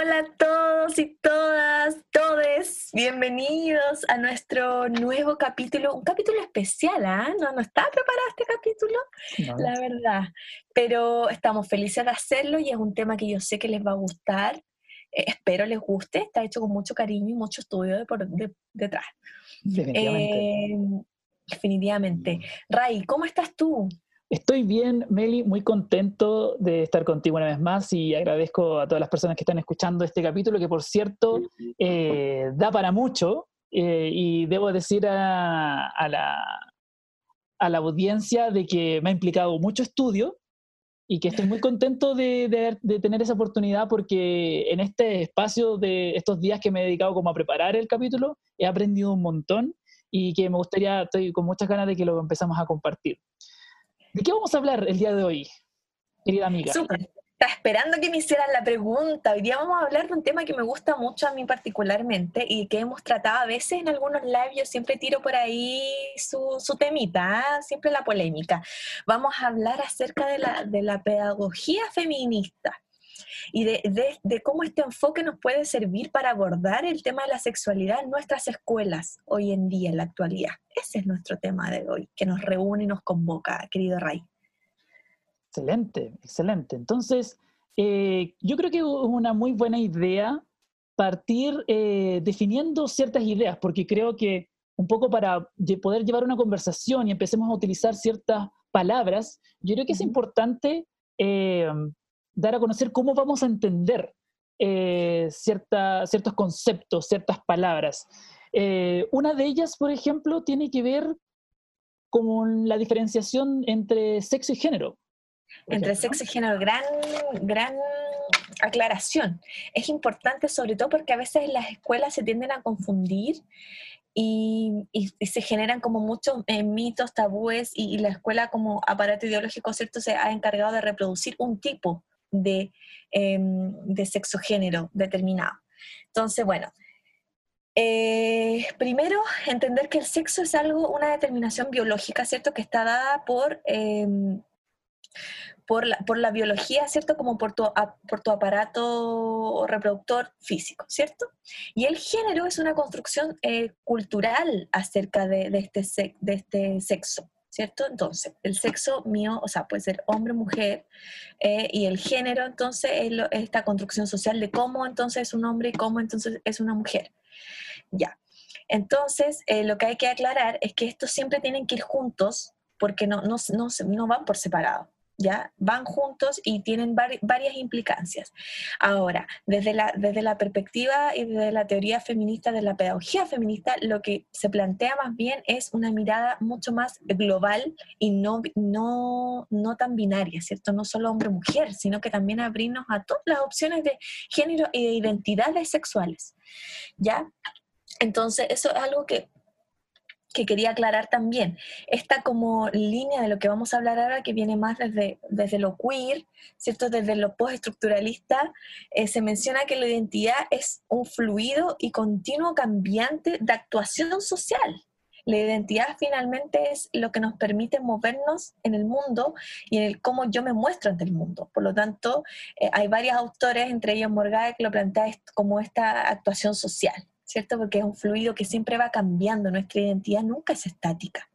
Hola a todos y todas, todes, bienvenidos a nuestro nuevo capítulo, un capítulo especial, ¿ah? No, no estaba preparado este capítulo, la verdad, pero estamos felices de hacerlo y es un tema que yo sé que les va a gustar, eh, espero les guste, está hecho con mucho cariño y mucho estudio de por, detrás. Definitivamente. Eh, definitivamente. Ray, ¿cómo estás tú? Estoy bien, Meli, muy contento de estar contigo una vez más y agradezco a todas las personas que están escuchando este capítulo, que por cierto eh, da para mucho eh, y debo decir a, la, a, la, audiencia de que me ha implicado mucho estudio y que estoy muy contento de, de, tener esa oportunidad porque en este espacio de estos días que me he dedicado como a preparar el capítulo, he aprendido un montón y que me gustaría, estoy con muchas ganas de que lo empezamos a compartir. ¿De qué vamos a hablar el día de hoy, querida amiga? Súper. Está esperando que me hicieran la pregunta. Hoy día vamos a hablar de un tema que me gusta mucho a mí particularmente y que hemos tratado a veces en algunos labios, siempre tiro por ahí su, temita, ¿ah? siempre la polémica. Vamos a hablar acerca de la pedagogía feminista y de, de, cómo este enfoque nos puede servir para abordar el tema de la sexualidad en nuestras escuelas hoy en día, en la actualidad. Ese es nuestro tema de hoy, que nos reúne y nos convoca, querido Ray. Excelente, excelente. Entonces, eh, yo creo que es una muy buena idea partir eh, definiendo ciertas ideas, porque creo que un poco para poder llevar una conversación y empecemos a utilizar ciertas palabras, yo creo que es importante eh, dar a conocer cómo vamos a entender eh, ciertos conceptos, ciertas palabras. Eh, una de ellas, por ejemplo, tiene que ver con la diferenciación entre sexo y género. Entre sexo y género, gran, gran aclaración. Es importante sobre todo porque a veces en las escuelas se tienden a confundir y, se generan como muchos eh, mitos, tabúes y, la escuela como aparato ideológico, ¿cierto? Se ha encargado de reproducir un tipo de, em, de sexo género determinado. Entonces, bueno, eh, primero, entender que el sexo es algo, una determinación biológica, ¿cierto? Que está dada por, em, por, la, por, la, biología, ¿cierto? Como por tu, por tu aparato reproductor físico, ¿cierto? Y el género es una construcción eh, cultural acerca de, de, este, de este sexo. ¿Cierto? Entonces, el sexo mío, o sea, puede ser hombre, mujer, eh, y el género, entonces, es esta construcción social de cómo entonces es un hombre y cómo entonces es una mujer. Ya. Entonces, eh, lo que hay que aclarar es que estos siempre tienen que ir juntos porque no, no, no, no van por separado. ¿Ya? Van juntos y tienen varias implicancias. Ahora, desde la, desde la perspectiva y desde la teoría feminista, de la pedagogía feminista, lo que se plantea más bien es una mirada mucho más global y no, no, no tan binaria, ¿cierto? No solo hombre-mujer, sino que también abrirnos a todas las opciones de género y de identidades sexuales, ¿ya? Entonces, eso es algo que que quería aclarar también. Esta como línea de lo que vamos a hablar ahora, que viene más desde, desde lo queer, ¿cierto? Desde lo postestructuralista, eh, se menciona que la identidad es un fluido y continuo cambiante de actuación social. La identidad finalmente es lo que nos permite movernos en el mundo y en cómo yo me muestro ante el mundo. Por lo tanto, eh, hay varios autores, entre ellos Morgade, que lo plantea como esta actuación social. ¿Cierto? Porque es un fluido que siempre va cambiando, nuestra identidad nunca es estática.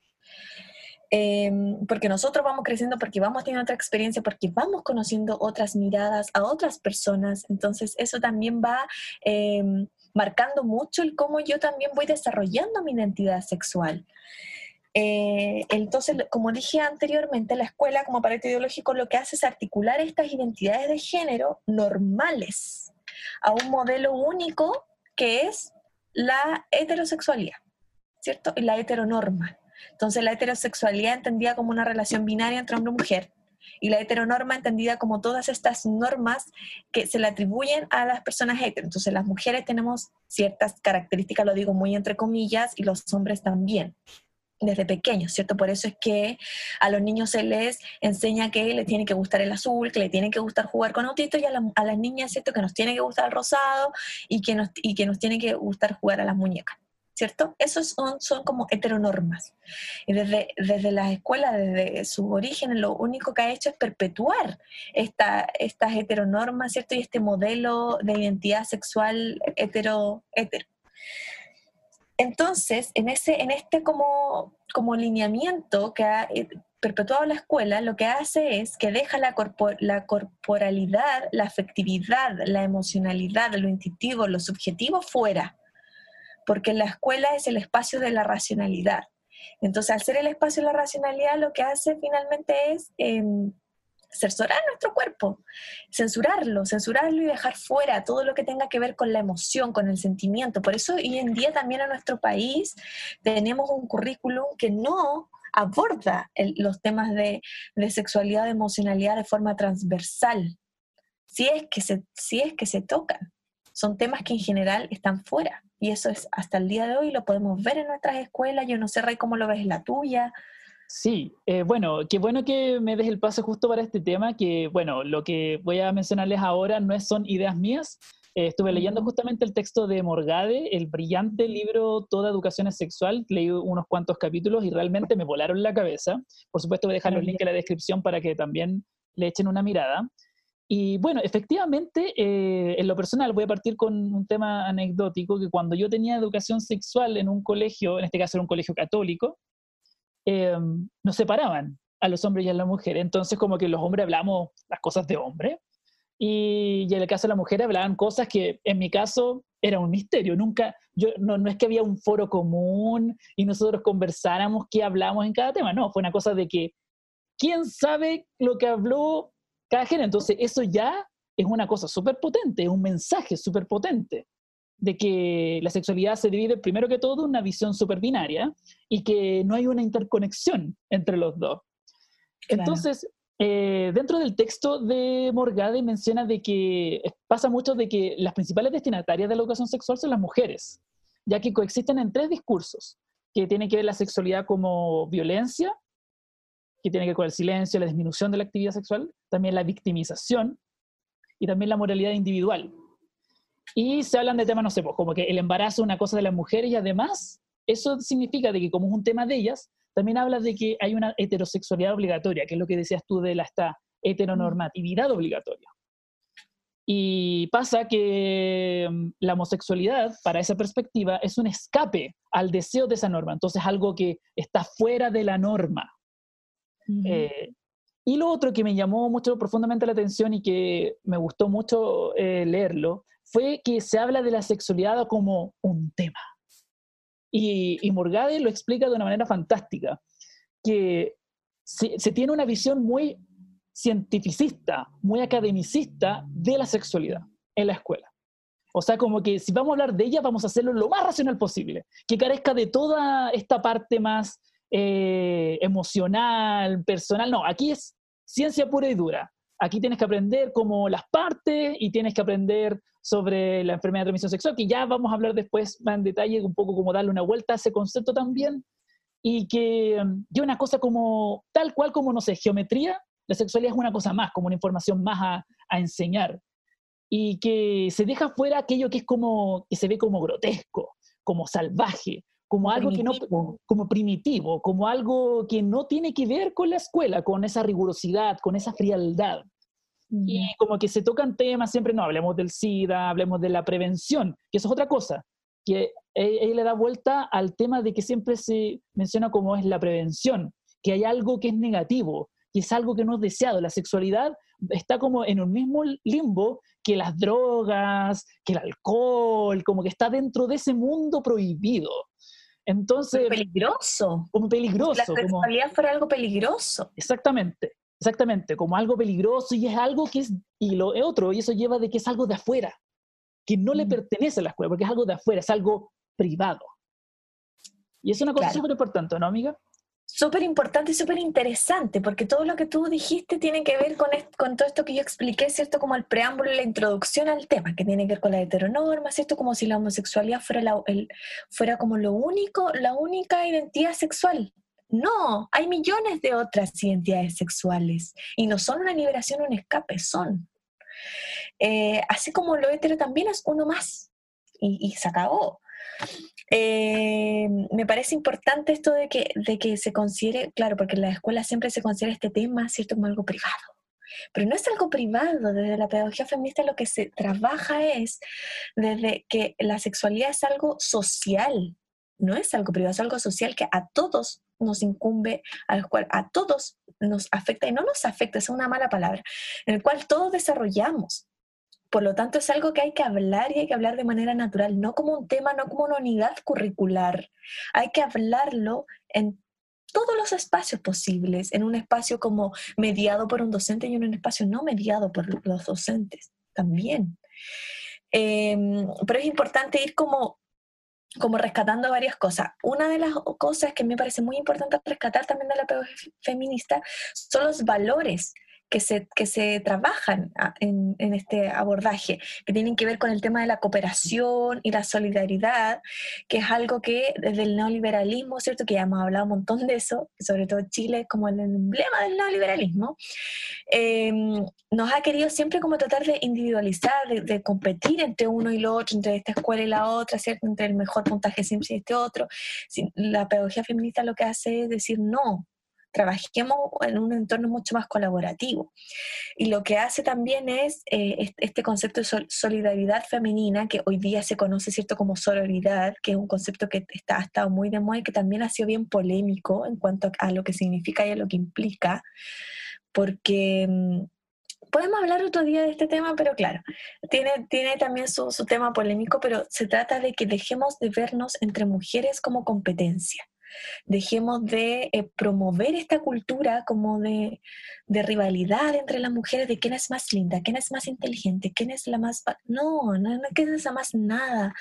Em, porque nosotros vamos creciendo, porque vamos teniendo otra experiencia, porque vamos conociendo otras miradas a otras personas, entonces eso también va em, marcando mucho el cómo yo también voy desarrollando mi identidad sexual. Eh, entonces, como dije anteriormente, la escuela como aparato ideológico lo que hace es articular estas identidades de género normales a un modelo único que es la heterosexualidad, ¿cierto? Y la heteronorma. Entonces, la heterosexualidad entendida como una relación binaria entre hombre y mujer, y la heteronorma entendida como todas estas normas que se le atribuyen a las personas hetero. Entonces, las mujeres tenemos ciertas características, lo digo muy entre comillas, y los hombres también desde pequeños, ¿cierto? Por eso es que a los niños se les enseña que les tiene que gustar el azul, que les tiene que gustar jugar con autitos y a, a las niñas, ¿cierto? Que nos tiene que gustar el rosado y que, nos, y que nos tiene que gustar jugar a las muñecas. ¿cierto? Esos son, son como heteronormas. Y desde, desde las escuelas, desde su origen, lo único que ha hecho es perpetuar esta, estas heteronormas, ¿cierto? Y este modelo de identidad sexual hetero. hetero. Entonces, en, ese, en este como, como lineamiento que ha eh, perpetuado la escuela, lo que hace es que deja la, corporalidad, la afectividad, la emocionalidad, lo intuitivo, lo subjetivo fuera porque la escuela es el espacio de la racionalidad. Entonces, al ser el espacio de la racionalidad, lo que hace finalmente es em, censurar nuestro cuerpo, censurarlo, censurarlo y dejar fuera todo lo que tenga que ver con la emoción, con el sentimiento. Por eso hoy en día también en nuestro país tenemos un currículum que no aborda los temas de, sexualidad, de emocionalidad de forma transversal, si es, que se, si es que se tocan. Son temas que en general están fuera. Y eso es hasta el día de hoy, lo podemos ver en nuestras escuelas. Yo no sé, Rey, cómo lo ves en la tuya. Sí, eh, bueno, qué bueno que me des el paso justo para este tema, que bueno, lo que voy a mencionarles ahora no son ideas mías. Eh, estuve leyendo justamente el texto de Morgade, el brillante libro Toda educación es sexual, leí unos cuantos capítulos y realmente me volaron la cabeza. Por supuesto voy a dejar los links en la descripción para que también le echen una mirada. Y bueno, efectivamente, eh, en lo personal voy a partir con un tema anecdótico, que cuando yo tenía educación sexual en un colegio, en este caso era un colegio católico, eh, nos separaban a los hombres y a las mujeres. Entonces como que los hombres hablamos las cosas de hombre y, en el caso de la mujer hablaban cosas que en mi caso era un misterio. Nunca, yo, no, no es que había un foro común y nosotros conversáramos qué hablamos en cada tema, no, fue una cosa de que quién sabe lo que habló cada género. Entonces, eso ya es una cosa súper potente, es un mensaje súper potente de que la sexualidad se divide primero que todo en una visión súper binaria y que no hay una interconexión entre los dos. Entonces, eh, dentro del texto de Morgade menciona de que pasa mucho de que las principales destinatarias de la educación sexual son las mujeres, ya que coexisten en tres discursos, que tienen que ver la sexualidad como violencia, que tiene que ver con el silencio, la disminución de la actividad sexual, también la victimización y también la moralidad individual. Y se hablan de temas, no sé, pues, como que el embarazo es una cosa de las mujeres y además eso significa de que como es un tema de ellas, también habla de que hay una heterosexualidad obligatoria, que es lo que decías tú de la esta heteronormatividad obligatoria. Y pasa que mm, la homosexualidad, para esa perspectiva, es un escape al deseo de esa norma. Entonces, algo que está fuera de la norma. Eh, y lo otro que me llamó mucho profundamente la atención y que me gustó mucho eh, leerlo fue que se habla de la sexualidad como un tema. Y, y Morgade lo explica de una manera fantástica, que se, tiene una visión muy cientificista, muy academicista de la sexualidad en la escuela. O sea, como que si vamos a hablar de ella, vamos a hacerlo lo más racional posible, que carezca de toda esta parte más eh, emocional, personal. No, aquí es ciencia pura y dura. Aquí tienes que aprender como las partes y tienes que aprender sobre la enfermedad de transmisión sexual, que ya vamos a hablar después más en detalle, un poco como darle una vuelta a ese concepto también, y que de una cosa como, tal cual como, no sé, geometría, la sexualidad es una cosa más, como una información más a, a enseñar, y que se deja fuera aquello que es como, que se ve como grotesco, como salvaje, como algo que no, como primitivo, como algo que no tiene que ver con la escuela, con esa rigurosidad, con esa frialdad. Y como que se tocan temas, siempre no, hablemos del SIDA, hablemos de la prevención, que eso es otra cosa, que él, le da vuelta al tema de que siempre se menciona como es la prevención, que hay algo que es negativo, que es algo que no es deseado. La sexualidad está como en un mismo limbo que las drogas, que el alcohol, como que está dentro de ese mundo prohibido. Entonces... peligroso. Como peligroso. La sexualidad fuera algo peligroso. Exactamente, exactamente, como algo peligroso y es algo que es, y lo otro, y eso lleva de que es algo de afuera, que no le mm. pertenece a la escuela, porque es algo de afuera, es algo privado. Y es una cosa súper importante, ¿no, amiga? súper importante y súper interesante, porque todo lo que tú dijiste tiene que ver con, con todo esto que yo expliqué, ¿cierto? Como el preámbulo y la introducción al tema, que tiene que ver con la heteronorma, ¿cierto? Como si la homosexualidad fuera, el, fuera como lo único, la única identidad sexual. No, hay millones de otras identidades sexuales y no son una liberación o un escape, son. Eh, así como lo hetero también es uno más y, se acabó. Eh, me parece importante esto de que, de que se considere, claro, porque en la escuela siempre se considera este tema, ¿cierto?, como algo privado. Pero no es algo privado, desde la pedagogía feminista lo que se trabaja es desde que la sexualidad es algo social, no es algo privado, es algo social que a todos nos incumbe, al cual a todos nos afecta, y no nos afecta, es una mala palabra, en el cual todos desarrollamos. Por lo tanto, es algo que hay que hablar y hay que hablar de manera natural, no como un tema, no como una unidad curricular. Hay que hablarlo en todos los espacios posibles, en un espacio como mediado por un docente y en un espacio no mediado por los docentes también. Em, pero es importante ir como como rescatando varias cosas. Una de las cosas que me parece muy importante rescatar también de la pedagogía feminista son los valores que se, que se trabajan ah, en, en, este abordaje, que tienen que ver con el tema de la cooperación y la solidaridad, que es algo que desde el neoliberalismo, ¿cierto? Que ya hemos hablado un montón de eso, sobre todo Chile como el emblema del neoliberalismo, em, nos ha querido siempre como tratar de individualizar, de, de, competir entre uno y lo otro, entre esta escuela y la otra, ¿cierto? Entre el mejor puntaje siempre y este otro. La pedagogía feminista lo que hace es decir, no, trabajemos en un entorno mucho más colaborativo. Y lo que hace también es eh, este concepto de solidaridad femenina, que hoy día se conoce cierto como sororidad, que es un concepto que está, ha estado muy de moda y que también ha sido bien polémico en cuanto a lo que significa y a lo que implica, porque... Mm, podemos hablar otro día de este tema, pero claro, tiene, tiene también su, su tema polémico, pero se trata de que dejemos de vernos entre mujeres como competencia Dejemos de eh, promover esta cultura como de, rivalidad entre las mujeres, de quién es más linda, quién es más inteligente, quién es la más... No, no, no quién es la más nada.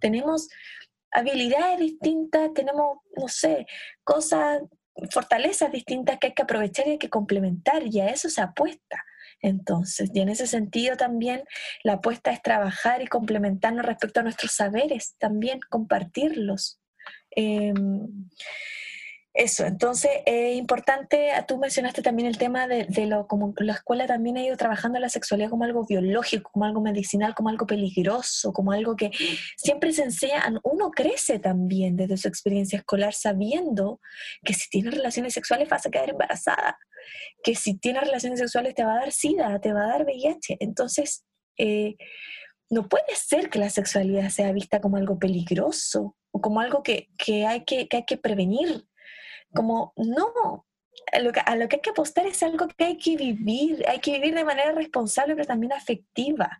Tenemos habilidades distintas, tenemos, no sé, cosas, fortalezas distintas que hay que aprovechar y hay que complementar y a eso se apuesta. Entonces, y en ese sentido también la apuesta es trabajar y complementarnos respecto a nuestros saberes, también compartirlos. Em, eso, entonces es importante, tú mencionaste también el tema de, lo como la escuela también ha ido trabajando la sexualidad como algo biológico, como algo medicinal, como algo peligroso, como algo que siempre se enseña, uno crece también desde su experiencia escolar sabiendo que si tienes relaciones sexuales vas a quedar embarazada, que si tienes relaciones sexuales te va a dar sida, te va a dar VIH, entonces eh, no puede ser que la sexualidad sea vista como algo peligroso, como algo que, hay que, hay que prevenir. Como, no, a lo, que, hay que apostar es algo que hay que vivir, hay que vivir de manera responsable, pero también afectiva.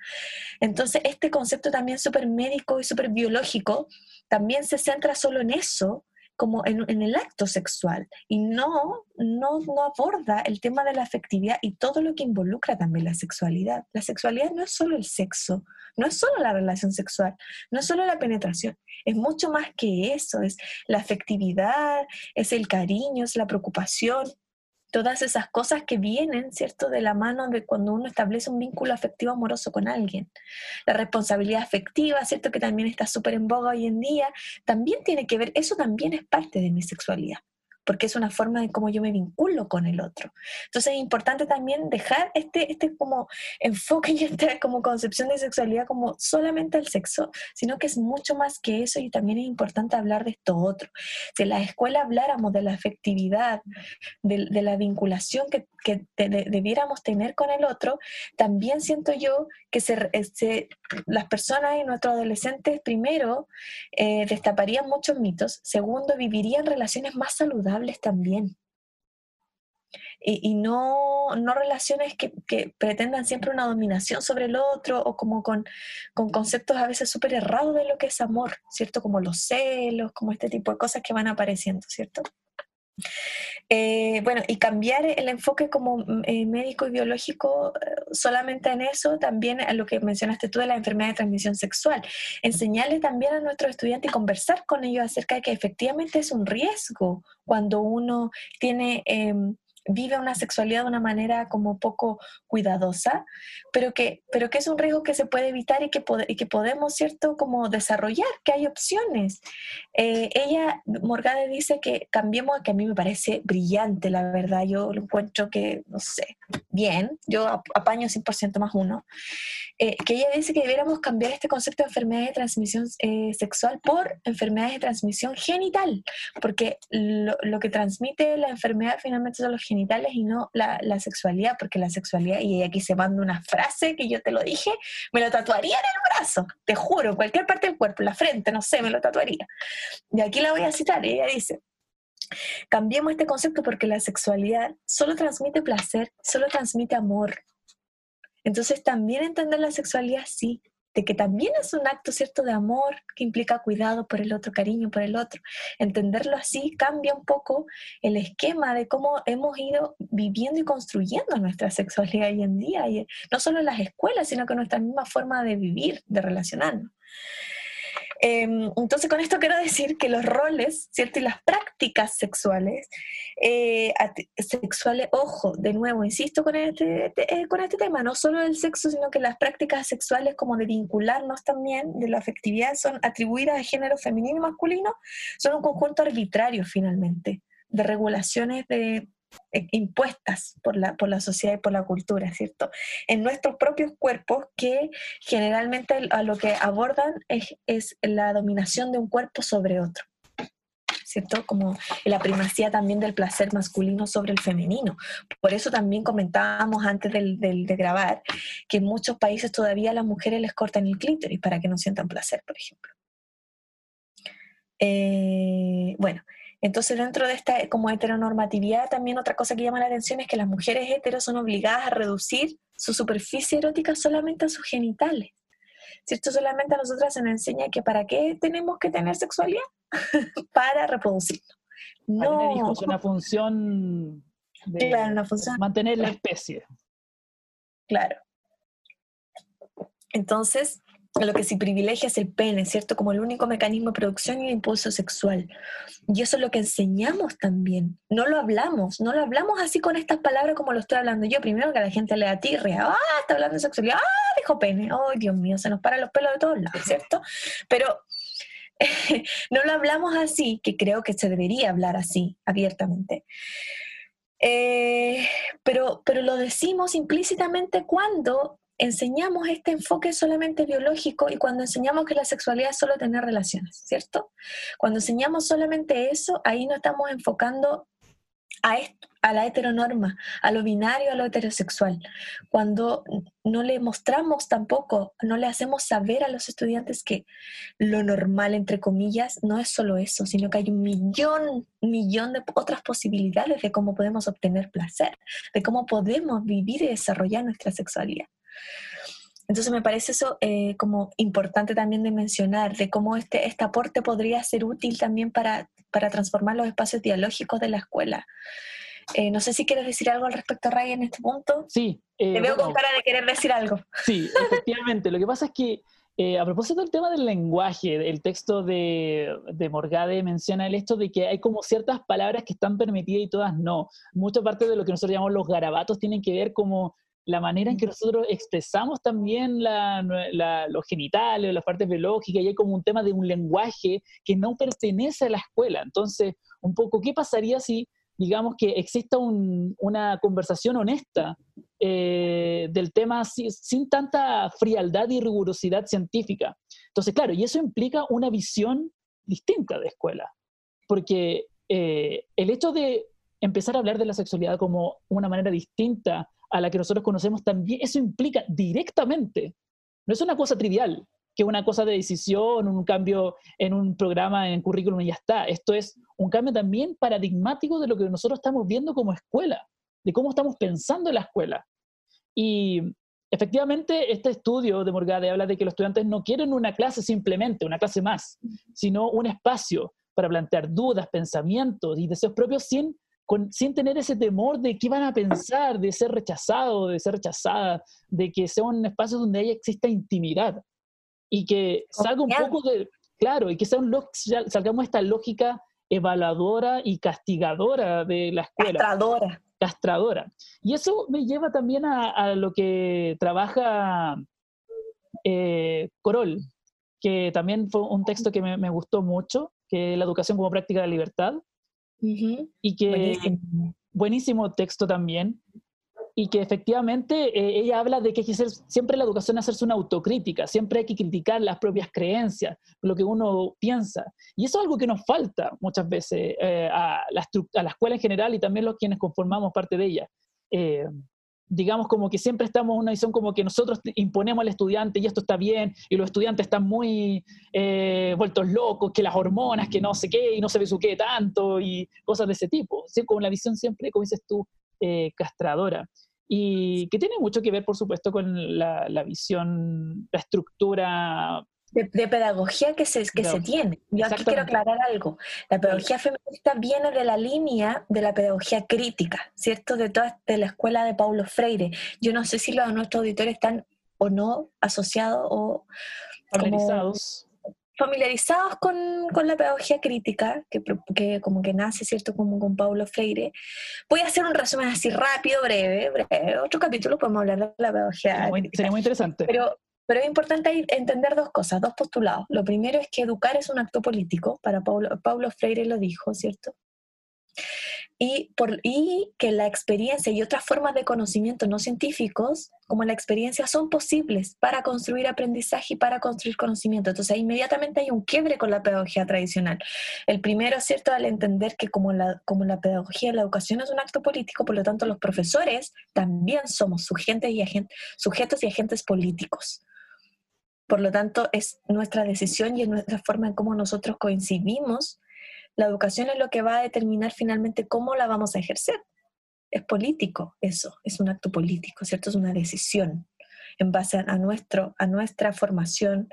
Entonces, este concepto también súper médico y súper biológico también se centra solo en eso, como en, el acto sexual, y no, no, no aborda el tema de la afectividad y todo lo que involucra también la sexualidad. La sexualidad no es solo el sexo, no es solo la relación sexual, no es solo la penetración, es mucho más que eso, es la afectividad, es el cariño, es la preocupación, todas esas cosas que vienen, ¿cierto?, de la mano de cuando uno establece un vínculo afectivo amoroso con alguien. La responsabilidad afectiva, ¿cierto?, que también está súper en boga hoy en día, también tiene que ver, eso también es parte de mi sexualidad porque es una forma de cómo yo me vinculo con el otro. Entonces es importante también dejar este, este como enfoque y esta como concepción de sexualidad como solamente el sexo, sino que es mucho más que eso y también es importante hablar de esto otro. Si en la escuela habláramos de la afectividad, de, de la vinculación que, que debiéramos tener con el otro, también siento yo que se, se, las personas y nuestros adolescentes, primero, eh, destaparían muchos mitos, segundo, vivirían relaciones más saludables también. Y, no, no, relaciones que, que, pretendan siempre una dominación sobre el otro o como con, con conceptos a veces súper errados de lo que es amor, ¿cierto? Como los celos, como este tipo de cosas que van apareciendo, ¿cierto? Eh, bueno, y cambiar el enfoque como mm, eh, médico y biológico eh, solamente en eso, también a lo que mencionaste tú de la enfermedad de transmisión sexual. Enseñarle también a nuestros estudiantes y conversar con ellos acerca de que efectivamente es un riesgo cuando uno tiene em, vive una sexualidad de una manera como poco cuidadosa, pero que, pero que es un riesgo que se puede evitar y que, y que podemos, ¿cierto?, como desarrollar, que hay opciones. Eh, ella, Morgade, dice que cambiemos, que a mí me parece brillante, la verdad, yo lo encuentro que, no sé, bien, yo apaño 100% más uno, eh, que ella dice que debiéramos cambiar este concepto de enfermedad de transmisión eh, sexual por enfermedades de transmisión genital, porque lo, lo, que transmite la enfermedad finalmente son los genitales y no la, sexualidad, porque la sexualidad, y aquí se manda una frase que yo te lo dije, me lo tatuaría en el brazo, te juro, cualquier parte del cuerpo, la frente, no sé, me lo tatuaría. Y aquí la voy a citar, ella dice, cambiemos este concepto porque la sexualidad solo transmite placer, solo transmite amor. Entonces también entender la sexualidad sí, de que también es un acto cierto de amor que implica cuidado por el otro, cariño por el otro. Entenderlo así cambia un poco el esquema de cómo hemos ido viviendo y construyendo nuestra sexualidad hoy en día, y no solo en las escuelas, sino que nuestra misma forma de vivir, de relacionarnos. Em, entonces, con esto quiero decir que los roles, ¿cierto? Y las prácticas sexuales, eh, sexuales, ojo, de nuevo, insisto con este, eh, con este tema, no solo del sexo, sino que las prácticas sexuales como de vincularnos también, de la afectividad, son atribuidas a género femenino y masculino, son un conjunto arbitrario finalmente, de regulaciones de impuestas por la, por la sociedad y por la cultura, ¿cierto? En nuestros propios cuerpos que generalmente a lo que abordan es, la dominación de un cuerpo sobre otro. ¿cierto? Como la primacía también del placer masculino sobre el femenino. Por eso también comentábamos antes de, de grabar que en muchos países todavía a las mujeres les cortan el clítoris para que no sientan placer, por ejemplo. Eh, bueno, entonces, dentro de esta como heteronormatividad, también otra cosa que llama la atención es que las mujeres heteros son obligadas a reducir su superficie erótica solamente a sus genitales. ¿Cierto? Solamente a nosotras se nos enseña que para qué tenemos que tener sexualidad? para reproducirlo. No. Es una función de una función. mantener la especie. Claro. Entonces, lo que se privilegia es el pene, ¿cierto? Como el único mecanismo de producción y de impulso sexual. Y eso es lo que enseñamos también. No lo hablamos, no lo hablamos así con estas palabras como lo estoy hablando yo. Primero que la gente le atirre, ah, está hablando de sexualidad, ah, dijo pene, oh, Dios mío, se nos paran los pelos de todos lados, ¿cierto? Pero no lo hablamos así, que creo que se debería hablar así, abiertamente. Eh, pero, pero lo decimos implícitamente cuando enseñamos este enfoque solamente biológico y cuando enseñamos que la sexualidad es solo tener relaciones, ¿cierto? Cuando enseñamos solamente eso, ahí no estamos enfocando a, a la heteronorma, a lo binario, a lo heterosexual. Cuando no le mostramos tampoco, no le hacemos saber a los estudiantes que lo normal, entre comillas, no es solo eso, sino que hay un millón, millón de otras posibilidades de cómo podemos obtener placer, de cómo podemos vivir y desarrollar nuestra sexualidad. Entonces me parece eso eh, como importante también de mencionar, de cómo este, este aporte podría ser útil también para, para transformar los espacios dialógicos de la escuela. Eh, no sé si quieres decir algo al respecto, Ray, en este punto. Sí. Eh, Te veo con cara de querer decir algo. Sí, efectivamente. Lo que pasa es que, a propósito del tema del lenguaje, el texto de, de, Morgade menciona el hecho de que hay como ciertas palabras que están permitidas y todas no. Mucha parte de lo que nosotros llamamos los garabatos tienen que ver como la manera en que nosotros expresamos también los genitales, las partes biológicas, y hay como un tema de un lenguaje que no pertenece a la escuela. Entonces, un poco, ¿qué pasaría si, digamos, que exista una conversación honesta eh, del tema sin, tanta frialdad y rigurosidad científica? Entonces, claro, y eso implica una visión distinta de escuela, porque eh, el hecho de empezar a hablar de la sexualidad como una manera distinta a la que nosotros conocemos también, eso implica directamente, no es una cosa trivial, que una cosa de decisión, un cambio en un programa, en currículum y ya está. Esto es un cambio también paradigmático de lo que nosotros estamos viendo como escuela, de cómo estamos pensando en la escuela. Y efectivamente, este estudio de Morgade habla de que los estudiantes no quieren una clase simplemente, una clase más, sino un espacio para plantear dudas, pensamientos y deseos propios sin sin tener ese temor de qué van a pensar, de ser rechazado, de ser rechazada, de que sea un espacio donde haya exista intimidad y que salga un poco de, claro, y que sea un, salgamos esta lógica evaluadora y castigadora de la escuela. Castradora. castradora. Y eso me lleva también a, lo que trabaja eh, Corol, que también fue un texto que me, gustó mucho, que es la educación como práctica de la libertad, y que buenísimo. texto también, y que efectivamente eh, ella habla de que hay que ser, siempre la educación es hacerse una autocrítica, siempre hay que criticar las propias creencias, lo que uno piensa. Y eso es algo que nos falta muchas veces eh, a, la a, la escuela en general y también los quienes conformamos parte de ella. Eh, digamos como que siempre estamos en una visión como que nosotros imponemos al estudiante y esto está bien, y los estudiantes están muy vueltos locos, que las hormonas, que no sé qué, y no se ve su qué tanto, y cosas de ese tipo. ¿sí? Como la visión siempre, como dices tú, castradora y que tiene mucho que ver, por supuesto, con la, visión, la estructura de, pedagogía que, se, que se tiene. Yo aquí quiero aclarar algo. La pedagogía feminista viene de la línea de la pedagogía crítica, ¿cierto? De toda de la escuela de Paulo Freire. Yo no sé si los nuestros auditores están o no asociados o familiarizados familiarizados con, con, la pedagogía crítica, que, que, como que nace, ¿cierto?, como con Paulo Freire. Voy a hacer un resumen así rápido, breve, breve. Otro capítulo podemos hablar de la pedagogía sería muy, Sería muy interesante. Pero, pero es importante entender dos cosas, dos postulados. Lo primero es que educar es un acto político, para Paulo, Paulo Freire lo dijo, ¿cierto? y, por, y que la experiencia y otras formas de conocimiento no científicos, como la experiencia, son posibles para construir aprendizaje y para construir conocimiento. Entonces, inmediatamente hay un quiebre con la pedagogía tradicional. El primero, ¿cierto?, al entender que como la, como la pedagogía, la educación es un acto político, por lo tanto, los profesores también somos sujetos y, agentes, sujetos y agentes políticos. Por lo tanto, es nuestra decisión y es nuestra forma en cómo nosotros coincidimos la educación es lo que va a determinar finalmente cómo la vamos a ejercer. Es político eso, es un acto político, ¿cierto? Es una decisión en base a, nuestro, a nuestra formación,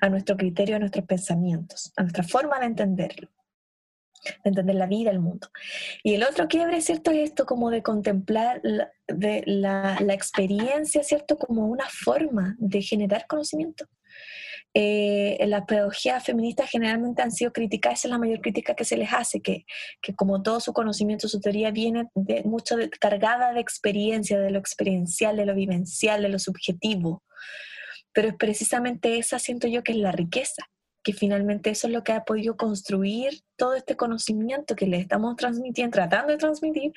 a nuestro criterio, a nuestros pensamientos, a nuestra forma de entenderlo, de entender la vida, el mundo. Y el otro quiebre, ¿cierto? Es esto como de contemplar la, de la, experiencia, ¿cierto? Como una forma de generar conocimiento eh, las pedagogías feministas generalmente han sido criticadas, esa es la mayor crítica que se les hace, que, que como todo su conocimiento, su teoría viene de, mucho cargada de experiencia, de lo experiencial, de lo vivencial, de lo subjetivo. Pero es precisamente esa, siento yo, que es la riqueza que finalmente eso es lo que ha podido construir todo este conocimiento que le estamos transmitiendo, tratando de transmitir,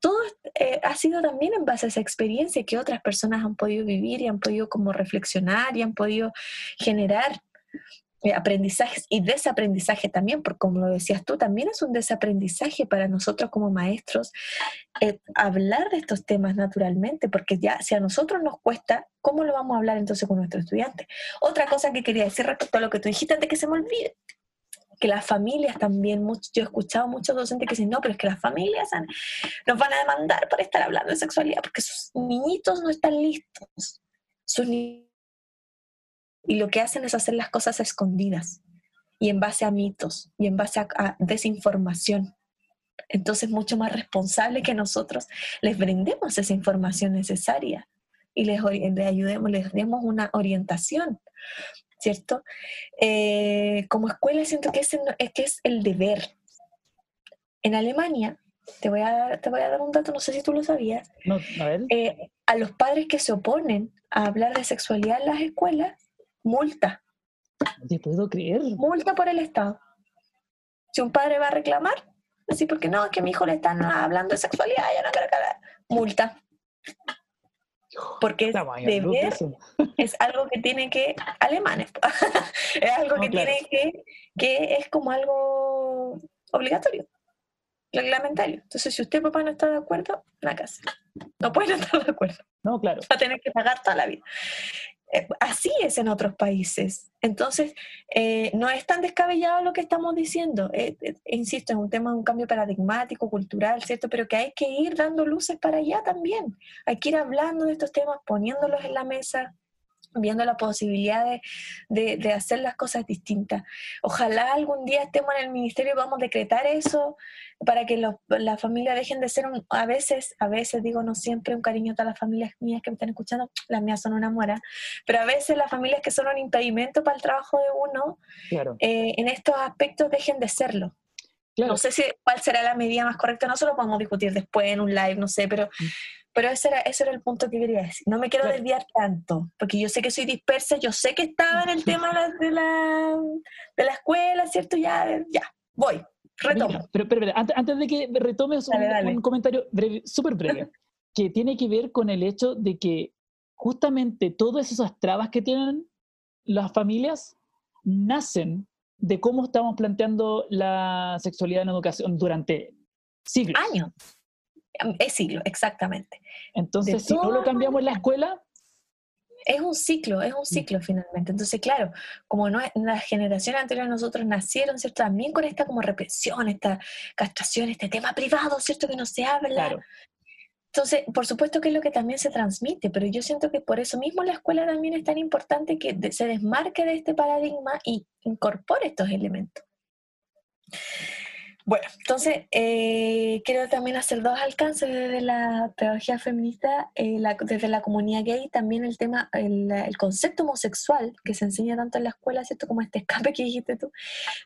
todo eh, ha sido también en base a esa experiencia que otras personas han podido vivir y han podido como reflexionar y han podido generar aprendizajes y desaprendizaje también, porque como lo decías tú, también es un desaprendizaje para nosotros como maestros eh, hablar de estos temas naturalmente, porque ya si a nosotros nos cuesta, ¿cómo lo vamos a hablar entonces con nuestros estudiantes? Otra cosa que quería decir respecto a lo que tú dijiste antes que se me olvide, que las familias también, yo he escuchado muchos docentes que dicen, no, pero es que las familias nos van a demandar por estar hablando de sexualidad, porque sus niñitos no están listos. Sus niños y lo que hacen es hacer las cosas escondidas y en base a mitos y en base a, desinformación. Entonces, mucho más responsable que nosotros les brindemos esa información necesaria y les, ayudemos, les demos una orientación, ¿cierto? Eh, como escuela siento que es, que es el deber. En Alemania, te voy, a, te voy a dar un dato, no sé si tú lo sabías, a, eh, a los padres que se oponen a hablar de sexualidad en las escuelas, multa. te puedo creer. Multa por el Estado. Si un padre va a reclamar, así porque no, es que mi hijo le están hablando de sexualidad, ya no quiero que multa. Porque es deber, es algo que tiene que, alemanes, es algo que tiene que, que es como algo obligatorio, reglamentario. Entonces, si usted, papá, no está de acuerdo, la casa. No puede estar de acuerdo. No, claro. Va a tener que pagar toda la vida. Eh, así es en otros países. Entonces, eh, no es tan descabellado lo que estamos diciendo. Eh, insisto, es un tema de un cambio paradigmático, cultural, ¿cierto? Pero que hay que ir dando luces para allá también. Hay que ir hablando de estos temas, poniéndolos en la mesa, viendo la posibilidad de, de, hacer las cosas distintas. Ojalá algún día estemos en el ministerio y vamos a decretar eso para que la familia dejen de ser a veces, a veces digo no siempre un cariño a todas las familias mías que me están escuchando, las mías son una muera, pero a veces las familias que son un impedimento para el trabajo de uno, eh, en estos aspectos dejen de serlo. No sé si, cuál será la medida más correcta, no se lo podemos discutir después en un live, no sé, pero, mm. pero ese, era, ese era el punto que quería decir. No me quiero desviar tanto, porque yo sé que soy dispersa, yo sé que estaba en el tema de la, de la, escuela, ¿cierto? Ya, ya, voy, retomo. pero, pero, antes, de que retomes un, comentario breve, súper breve, que tiene que ver con el hecho de que justamente todas esas trabas que tienen las familias nacen de cómo estamos planteando la sexualidad en educación durante siglos. Años. Es siglo, exactamente. Entonces, si no lo cambiamos en la escuela... Es un ciclo, es un mm. ciclo finalmente. Entonces, claro, como no, las generaciones anteriores nosotros nacieron, ¿cierto? También con esta como represión, esta castración, este tema privado, ¿cierto? Que no se habla. Claro. Entonces, por supuesto que es lo que también se transmite, pero yo siento que por eso mismo la escuela también es tan importante que se desmarque de este paradigma y incorpore estos elementos. Bueno, entonces eh, quiero también hacer dos alcances desde la pedagogía feminista, eh, desde la comunidad gay, también el tema, el, el, concepto homosexual que se enseña tanto en la escuela, ¿cierto? Como este escape que dijiste tú,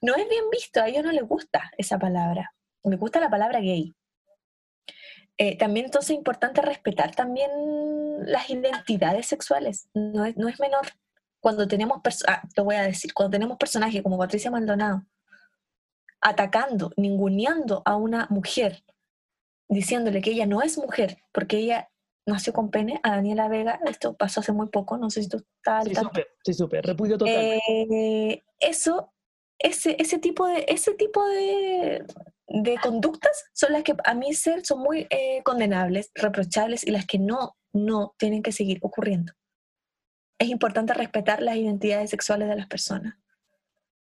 no es bien visto, a ellos no les gusta esa palabra, les gusta la palabra gay. Eh, también entonces es importante respetar también las identidades sexuales, no es, no es menor. Cuando tenemos, ah, lo voy a decir, cuando tenemos personajes como Patricia Maldonado atacando, ninguneando a una mujer, diciéndole que ella no es mujer, porque ella nació con pene, a Daniela Vega, esto pasó hace muy poco, no sé si tú estás... Sí, súper, sí, súper, repudio total. Eh, eso, ese, ese tipo de, ese tipo de, de conductas son las que a mi ser son muy eh, condenables, reprochables y las que no, no tienen que seguir ocurriendo. Es importante respetar las identidades sexuales de las personas,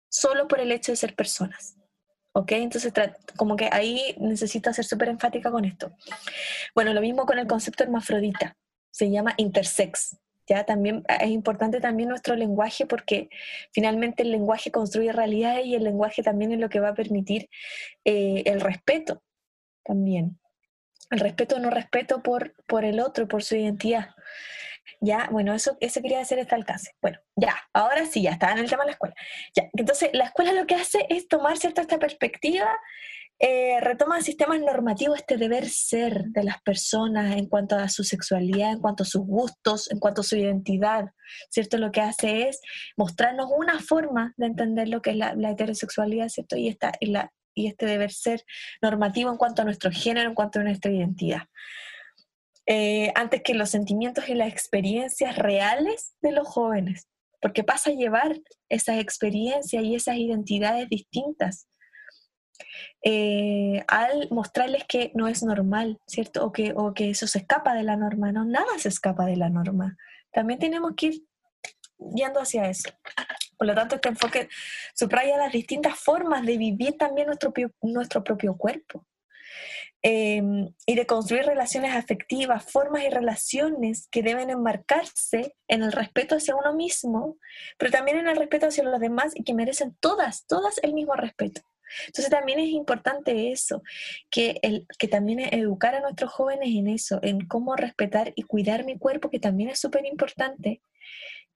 solo por el hecho de ser personas. ¿Ok? Entonces, como que ahí necesito ser súper enfática con esto. Bueno, lo mismo con el concepto hermafrodita, se llama intersex. Ya también ah, es importante también nuestro lenguaje porque finalmente el lenguaje construye realidades y el lenguaje también es lo que va a permitir eh, el respeto también. El respeto o no respeto por, por el otro, por su identidad. Ya, bueno, eso, eso quería hacer este alcance. Bueno, ya, ahora sí, ya estaba en el tema de la escuela. Ya, entonces la escuela lo que hace es tomar cierta esta perspectiva eh, retoma sistemas normativos este deber ser de las personas en cuanto a su sexualidad, en cuanto a sus gustos, en cuanto a su identidad, ¿cierto? Lo que hace es mostrarnos una forma de entender lo que es la, heterosexualidad, ¿cierto? Y, esta, este deber ser normativo en cuanto a nuestro género, en cuanto a nuestra identidad. Eh, antes que los sentimientos y las experiencias reales de los jóvenes, porque pasa a llevar esas experiencias y esas identidades distintas eh, al mostrarles que no es normal, ¿cierto? O que, o que eso se escapa de la norma, ¿no? Nada se escapa de la norma. También tenemos que ir yendo hacia eso. Por lo tanto, este enfoque subraya las distintas formas de vivir también nuestro, nuestro propio cuerpo. Em, y de construir relaciones afectivas, formas y relaciones que deben enmarcarse en el respeto hacia uno mismo, pero también en el respeto hacia los demás y que merecen todas, todas el mismo respeto. Entonces también es importante eso, que, el, que también educar a nuestros jóvenes en eso, en cómo respetar y cuidar mi cuerpo, que también es súper importante,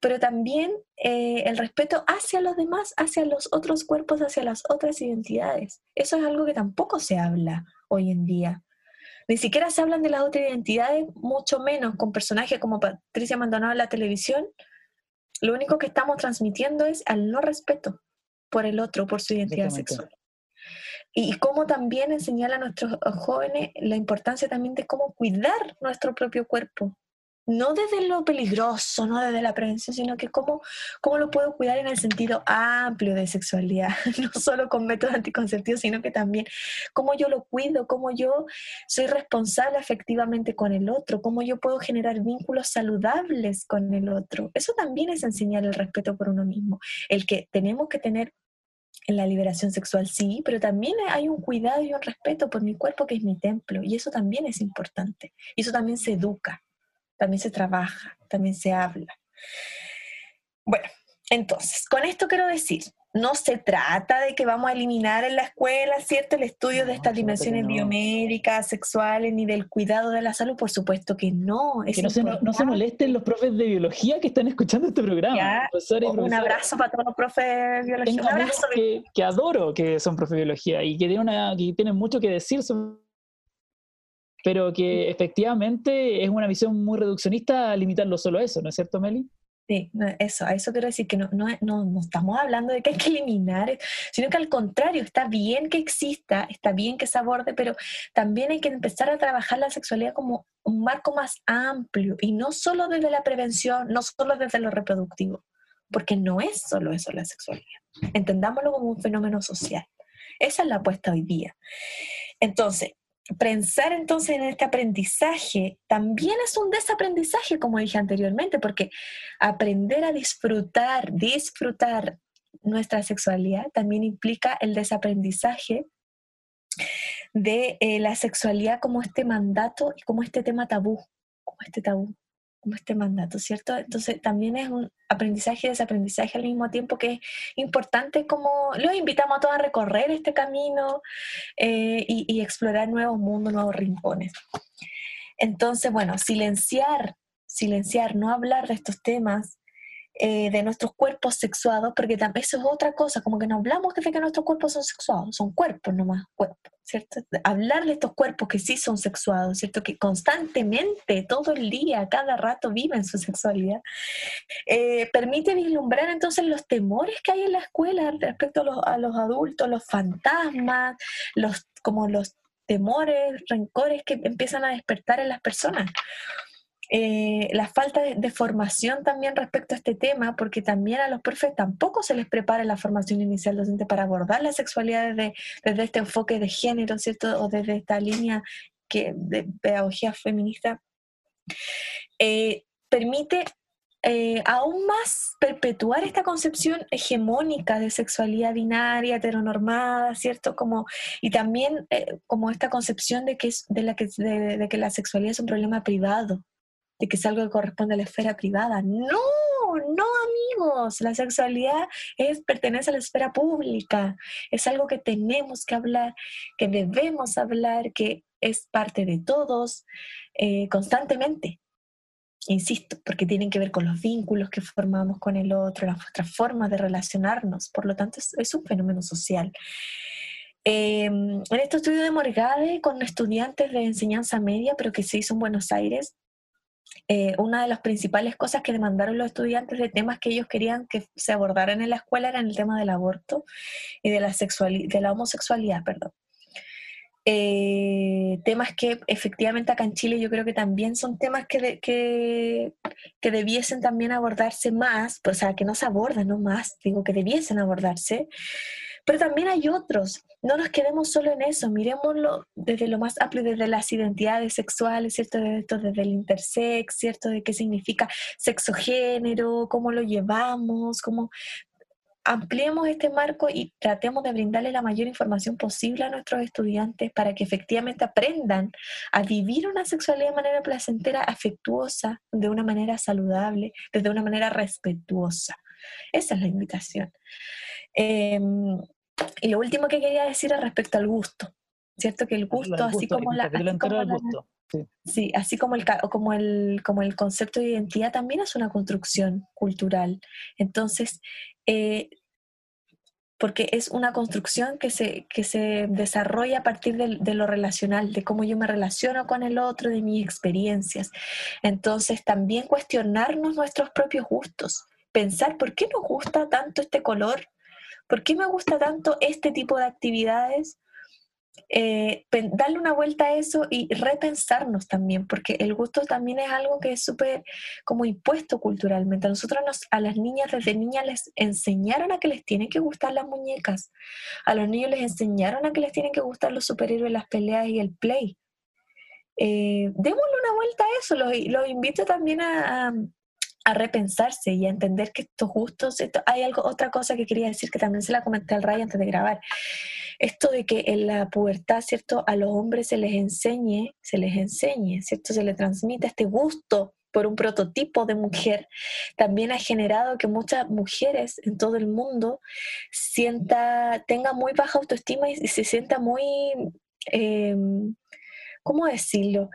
pero también eh, el respeto hacia los demás, hacia los otros cuerpos, hacia las otras identidades. Eso es algo que tampoco se habla hoy en día. Ni siquiera se hablan de las otras identidades, mucho menos con personajes como Patricia Maldonado en la televisión. Lo único que estamos transmitiendo es al no respeto por el otro, por su identidad sexual y cómo también enseñar a nuestros jóvenes la importancia también de cómo cuidar nuestro propio cuerpo. No desde lo peligroso, no desde la prevención, sino que cómo, cómo lo puedo cuidar en el sentido amplio de sexualidad, no solo con métodos anticonceptivos, sino que también cómo yo lo cuido, cómo yo soy responsable efectivamente con el otro, cómo yo puedo generar vínculos saludables con el otro. Eso también es enseñar el respeto por uno mismo, el que tenemos que tener en la liberación sexual sí, pero también hay un cuidado y un respeto por mi cuerpo que es mi templo y eso también es importante. Y eso también se educa, también se trabaja, también se habla. Bueno, entonces, con esto quiero decir no se trata de que vamos a eliminar en la escuela, ¿cierto? El estudio de estas dimensiones biomédicas, sexuales, ni del cuidado de la salud, por supuesto que no. que no se, no, se, molesten los profes de biología que están escuchando este programa. un abrazo para todos los profes de biología. un abrazo. Que, que, adoro que son profes de biología y que tienen, una, que tienen mucho que decir pero que efectivamente es una visión muy reduccionista limitarlo solo a eso, ¿no es cierto, Meli? Sí, eso, a eso quiero decir que no, no, no, estamos hablando de que hay que eliminar, sino que al contrario, está bien que exista, está bien que se aborde, pero también hay que empezar a trabajar la sexualidad como un marco más amplio y no solo desde la prevención, no solo desde lo reproductivo, porque no es solo eso la sexualidad. Entendámoslo como un fenómeno social. Esa es la apuesta hoy día. Entonces, pensar entonces en este aprendizaje también es un desaprendizaje, como dije anteriormente, porque aprender a disfrutar, disfrutar nuestra sexualidad también implica el desaprendizaje de eh, la sexualidad como este mandato y como este tema tabú, como este tabú como este mandato, ¿cierto? Entonces también es un aprendizaje y desaprendizaje al mismo tiempo que es importante como los invitamos a todos a recorrer este camino eh, y, explorar nuevos mundos, nuevos rincones. Entonces, bueno, silenciar, silenciar, no hablar de estos temas, eh, de nuestros cuerpos sexuados, porque también eso es otra cosa, como que no hablamos de que nuestros cuerpos son sexuados, son cuerpos nomás, cuerpos, ¿cierto? Hablar de estos cuerpos que sí son sexuados, ¿cierto? Que constantemente, todo el día, cada rato viven su sexualidad, eh, permite vislumbrar entonces los temores que hay en la escuela respecto a los, a los adultos, los fantasmas, los, como los temores, rencores que empiezan a despertar en las personas. Eh, la falta de, formación también respecto a este tema, porque también a los profes tampoco se les prepara la formación inicial docente para abordar la sexualidad desde, desde este enfoque de género, ¿cierto? O desde esta línea que, de pedagogía feminista. Eh, permite eh, aún más perpetuar esta concepción hegemónica de sexualidad binaria, heteronormada, ¿cierto? Como, y también como esta concepción de que, es, de, la que, de, que la sexualidad es un problema privado, de que es algo que corresponde a la esfera privada. No, no amigos, la sexualidad es, pertenece a la esfera pública, es algo que tenemos que hablar, que debemos hablar, que es parte de todos eh, constantemente. Insisto, porque tienen que ver con los vínculos que formamos con el otro, las nuestras formas de relacionarnos, por lo tanto es, un fenómeno social. Em, en este estudio de Morgade con estudiantes de enseñanza media, pero que se hizo en Buenos Aires, eh, una de las principales cosas que demandaron los estudiantes de temas que ellos querían que se abordaran en la escuela era el tema del aborto y de la, de la homosexualidad, perdón. Eh, temas que efectivamente acá en Chile yo creo que también son temas que, que, que, debiesen también abordarse más, o sea, que no se abordan, no más, digo que debiesen abordarse, pero también hay otros. No nos quedemos solo en eso, miremoslo desde lo más amplio, desde las identidades sexuales, ¿cierto? Desde, esto, desde el intersex, ¿cierto? De qué significa sexo género, cómo lo llevamos, cómo ampliemos este marco y tratemos de brindarle la mayor información posible a nuestros estudiantes para que efectivamente aprendan a vivir una sexualidad de manera placentera, afectuosa, de una manera saludable, desde una manera respetuosa. Esa es la invitación. Em, y lo último que quería decir es respecto al gusto, ¿cierto? Que el gusto, así como la... sí. así como el, como, el, como el concepto de identidad también es una construcción cultural. Entonces, eh, porque es una construcción que se, que se desarrolla a partir de, de, lo relacional, de cómo yo me relaciono con el otro, de mis experiencias. Entonces, también cuestionarnos nuestros propios gustos, pensar por qué nos gusta tanto este color, ¿Por qué me gusta tanto este tipo de actividades? Eh, darle una vuelta a eso y repensarnos también, porque el gusto también es algo que es súper como impuesto culturalmente. A nosotros a las niñas desde niñas les enseñaron a que les tienen que gustar las muñecas, a los niños les enseñaron a que les tienen que gustar los superhéroes, las peleas y el play. Eh, démosle una vuelta a eso, los, invito también a repensarse y a entender que estos gustos, hay algo, otra cosa que quería decir que también se la comenté al Ray antes de grabar, esto de que en la pubertad, ¿cierto? A los hombres se les enseñe, se les enseñe, ¿cierto? Se les transmite este gusto por un prototipo de mujer, también ha generado que muchas mujeres en todo el mundo sienta, tengan muy baja autoestima y, se sienta muy, eh, ¿cómo decirlo?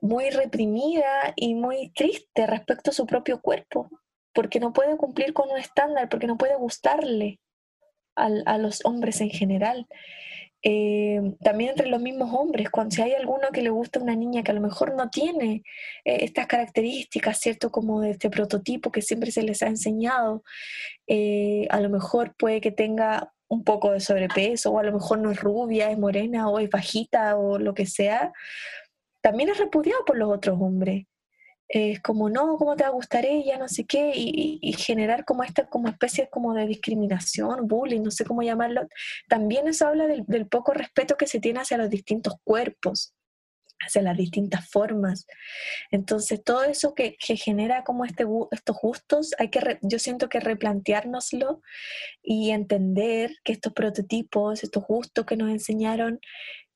Muy reprimida y muy triste respecto a su propio cuerpo, porque no puede cumplir con un estándar, porque no puede gustarle a los hombres en general. Eh, también entre los mismos hombres, cuando si hay alguno que le gusta a una niña que a lo mejor no tiene eh, estas características, ¿cierto? Como de este prototipo que siempre se les ha enseñado, eh, a lo mejor puede que tenga un poco de sobrepeso, o a lo mejor no es rubia, es morena, o es bajita, o lo que sea, también es repudiado por los otros hombres es como, no, ¿cómo te va a gustar ella? No sé qué, y, generar como esta como especie como de discriminación, bullying, no sé cómo llamarlo. También eso habla del, poco respeto que se tiene hacia los distintos cuerpos, hacia las distintas formas. Entonces, todo eso que, genera como este, estos gustos, hay que yo siento que replanteárnoslo y entender que estos prototipos, estos gustos que nos enseñaron,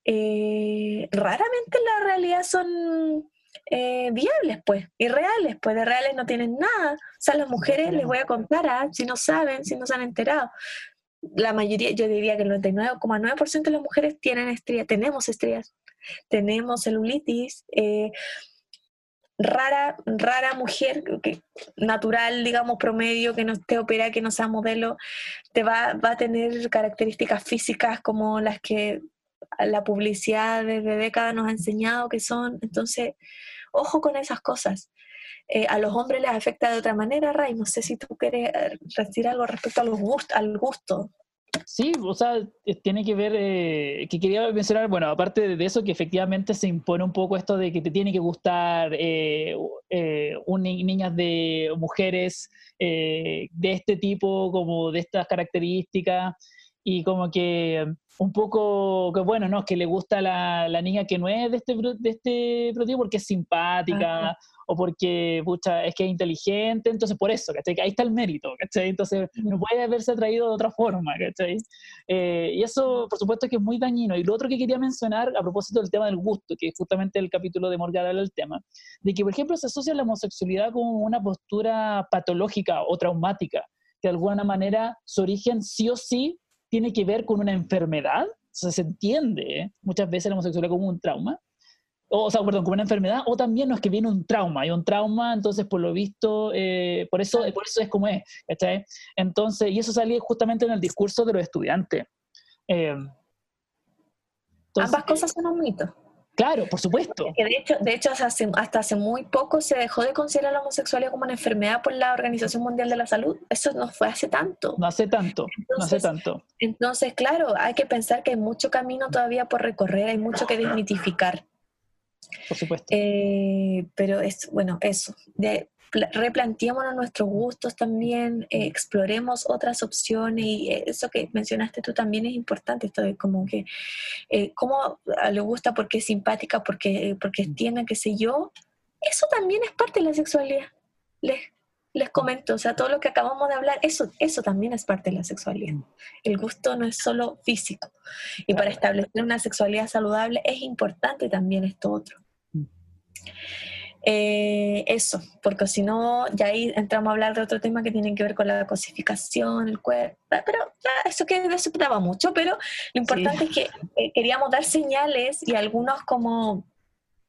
eh, raramente en la realidad son eh, viables, pues, irreales, pues de reales no tienen nada. O sea, las mujeres, les voy a contar, ¿ah? si no saben, si no se han enterado, la mayoría, yo diría que el 99,9% de las mujeres tienen estrías, tenemos estrías, tenemos celulitis. Eh, rara, rara mujer que, natural, digamos, promedio, que no esté operada, que no sea modelo, te va, va a tener características físicas como las que la publicidad desde décadas nos ha enseñado que son. Entonces, ojo con esas cosas. Eh, a los hombres les afecta de otra manera, Ray. No sé si tú quieres eh, decir algo respecto al gusto. Sí, o sea, eh, tiene que ver, que quería mencionar, bueno, aparte de eso, que efectivamente se impone un poco esto de que te tiene que gustar niñas de mujeres de este tipo, como de estas características, y como que un poco, que bueno, ¿no? Que le gusta la, la niña que no es de este, de este prototipo porque es simpática o porque, pucha, es que es inteligente, entonces por eso, ¿cachai? Ahí está el mérito, ¿cachai? Entonces no puede haberse atraído de otra forma, ¿cachai? Eh, y eso, por supuesto, que es muy dañino. Y lo otro que quería mencionar, a propósito del tema del gusto, que es justamente el capítulo de Morgana el tema, de que, por ejemplo, se asocia la homosexualidad como una postura patológica o traumática, que de alguna manera su origen sí o sí tiene que ver con una enfermedad, se entiende ¿eh? muchas veces la homosexualidad como un trauma, o, sea, perdón, como una enfermedad, o también no es que viene un trauma, hay un trauma, entonces por lo visto, eh, por, eso, por eso es como es, ¿cachai? Entonces, y eso salía justamente en el discurso de los estudiantes. Eh, Ambas cosas son un mito. Claro, por supuesto. de hecho, de hecho hasta, hace, muy poco se dejó de considerar la homosexualidad como una enfermedad por la Organización Mundial de la Salud. Eso no fue hace tanto. No hace tanto, no hace tanto. Entonces, claro, hay que pensar que hay mucho camino todavía por recorrer, hay mucho que desmitificar. Por supuesto. Eh, pero es, bueno, eso. De, replanteémonos nuestros gustos también, eh, exploremos otras opciones y eh, eso que mencionaste tú también es importante, esto de como que, eh, cómo le gusta porque es simpática, porque, porque mm. tiene, qué sé yo, eso también es parte de la sexualidad. Les, les comento, o sea, todo lo que acabamos de hablar, eso, eso también es parte de la sexualidad. Mm. El gusto no es solo físico. Y para establecer una sexualidad saludable es importante también esto otro. Eh, eso, porque si no, ya ahí entramos a hablar de otro tema que tiene que ver con la cosificación, el cuerpo, ah, pero eso que eso daba mucho, pero lo importante es que eh, queríamos dar señales y algunos como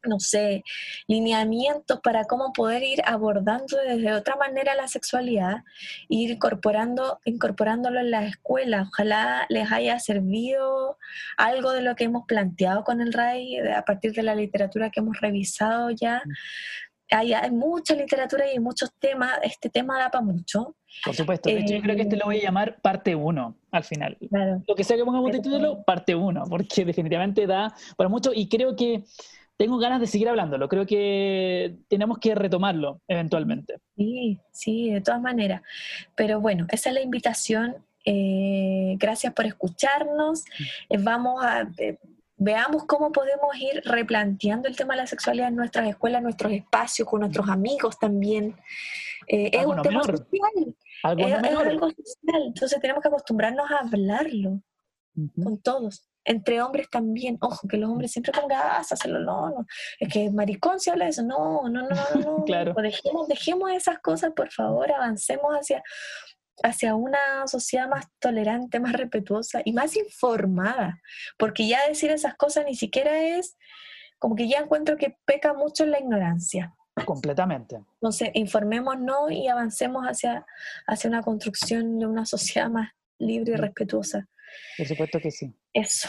no sé, lineamientos para cómo poder ir abordando desde otra manera la sexualidad, ir incorporando, incorporándolo en la escuela. Ojalá les haya servido algo de lo que hemos planteado con el RAI a partir de la literatura que hemos revisado ya. Hay, hay mucha literatura y hay muchos temas, este tema da para mucho. Por supuesto, de hecho yo creo que este lo voy a llamar parte 1 al final. Lo que sea que pongamos de título, parte 1, porque definitivamente da para mucho y creo que tengo ganas de seguir hablándolo. Creo que tenemos que retomarlo eventualmente. Sí, sí, de todas maneras. Pero bueno, esa es la invitación. Eh, gracias por escucharnos. Mm. Eh, vamos a... Eh, veamos cómo podemos ir replanteando el tema de la sexualidad en nuestras escuelas, en nuestros espacios, con nuestros amigos también. es un tema social. ¿Algo es, algo social. Entonces tenemos que acostumbrarnos a hablarlo con todos. Entre hombres también. Ojo, que los hombres siempre como que, ah, no, no, es que maricón se habla de eso. No, no, no, no, no. claro. Dejemos, dejemos esas cosas, por favor, avancemos hacia, hacia una sociedad más tolerante, más respetuosa y más informada, porque ya decir esas cosas ni siquiera es como que ya encuentro que peca mucho en la ignorancia. Completamente. Entonces, informémonos y avancemos hacia, hacia una construcción de una sociedad más libre y respetuosa. Por supuesto que sí. Eso.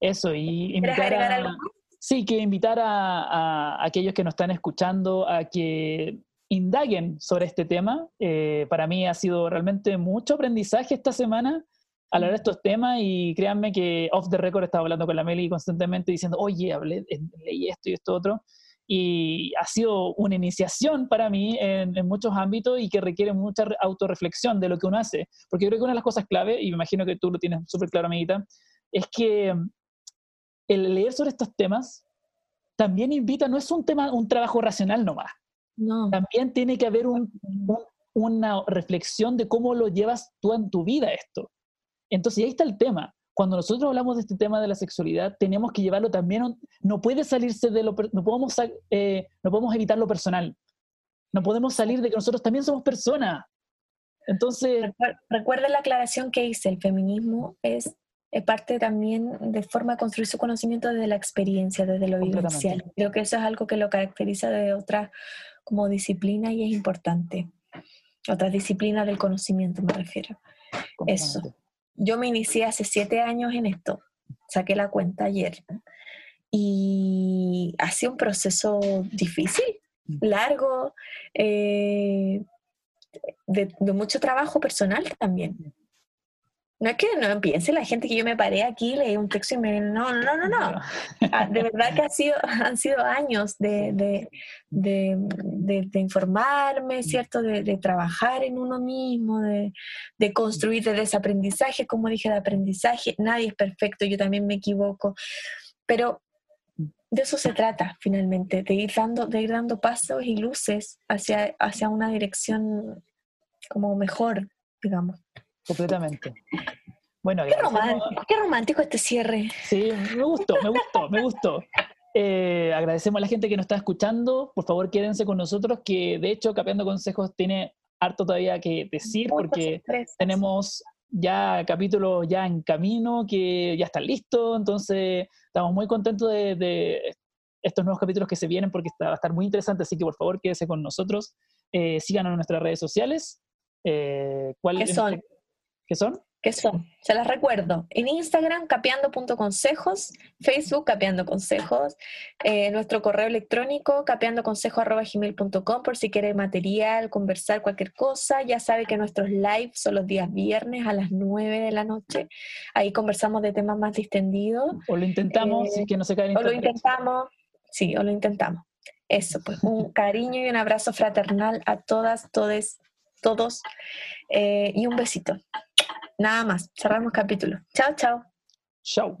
Eso, y invitar a, Sí, que invitar a, aquellos que nos están escuchando a que indaguen sobre este tema. Eh, para mí ha sido realmente mucho aprendizaje esta semana hablar de estos temas y créanme que off the record estaba hablando con la Meli constantemente diciendo, oye, hablé, leí esto y esto otro. Y ha sido una iniciación para mí en, muchos ámbitos y que requiere mucha autorreflexión de lo que uno hace. Porque yo creo que una de las cosas clave, y me imagino que tú lo tienes súper claro, amiguita, es que el leer sobre estos temas también invita, no es un tema, un trabajo racional nomás. No. También tiene que haber una reflexión de cómo lo llevas tú en tu vida esto. Entonces, ahí está el tema. Cuando nosotros hablamos de este tema de la sexualidad, tenemos que llevarlo también, no puede salirse de lo, no podemos, eh, no podemos evitar lo personal. No podemos salir de que nosotros también somos personas. Entonces... Recuerden la aclaración que hice, el feminismo es parte también de forma de construir su conocimiento desde la experiencia, desde lo vivencial. Creo que eso es algo que lo caracteriza de otras como disciplina y es importante. Otras disciplinas del conocimiento me refiero. Eso yo me inicié hace siete años en esto, saqué la cuenta ayer, y ha sido un proceso difícil, mm. largo, eh, de, mucho trabajo personal también. No es que no piense la gente que yo me paré aquí, leí un texto y me... No, no, no, no. Ah, de verdad que ha sido, han sido años de, informarme, ¿cierto? De, trabajar en uno mismo, de, construir desde ese aprendizaje, como dije, de aprendizaje. Nadie es perfecto, yo también me equivoco. Pero de eso se trata finalmente, de ir dando, de ir dando pasos y luces hacia, hacia una dirección como mejor, digamos. Completamente. Bueno, qué romántico, este cierre. Sí, me gustó, me gustó, me gustó. Eh, agradecemos a la gente que nos está escuchando. Por favor, quédense con nosotros, que de hecho Capeando Consejos tiene harto todavía que decir, porque tenemos ya capítulos ya en camino, que ya están listos, entonces estamos muy contentos de, estos nuevos capítulos que se vienen, porque va a estar muy interesante, así que por favor quédense con nosotros, eh, síganos en nuestras redes sociales. Eh, ¿Cuál, ¿Qué son? ¿Qué son? ¿Qué son? Se las recuerdo. En Instagram, capeando.consejos, Facebook, capeando consejos, eh, nuestro correo electrónico, capeandoconsejos.gmail.com, por si quiere material, conversar, cualquier cosa. Ya sabe que nuestros live son los días viernes a las 9 de la noche. Ahí conversamos de temas más distendidos. O lo intentamos, eh, que no se O lo intentamos, sí, o lo intentamos. Eso, pues un cariño y un abrazo fraternal a todas, todes, todos. Eh, y un besito. Nada más, cerramos capítulo. Chao, chao. Chao.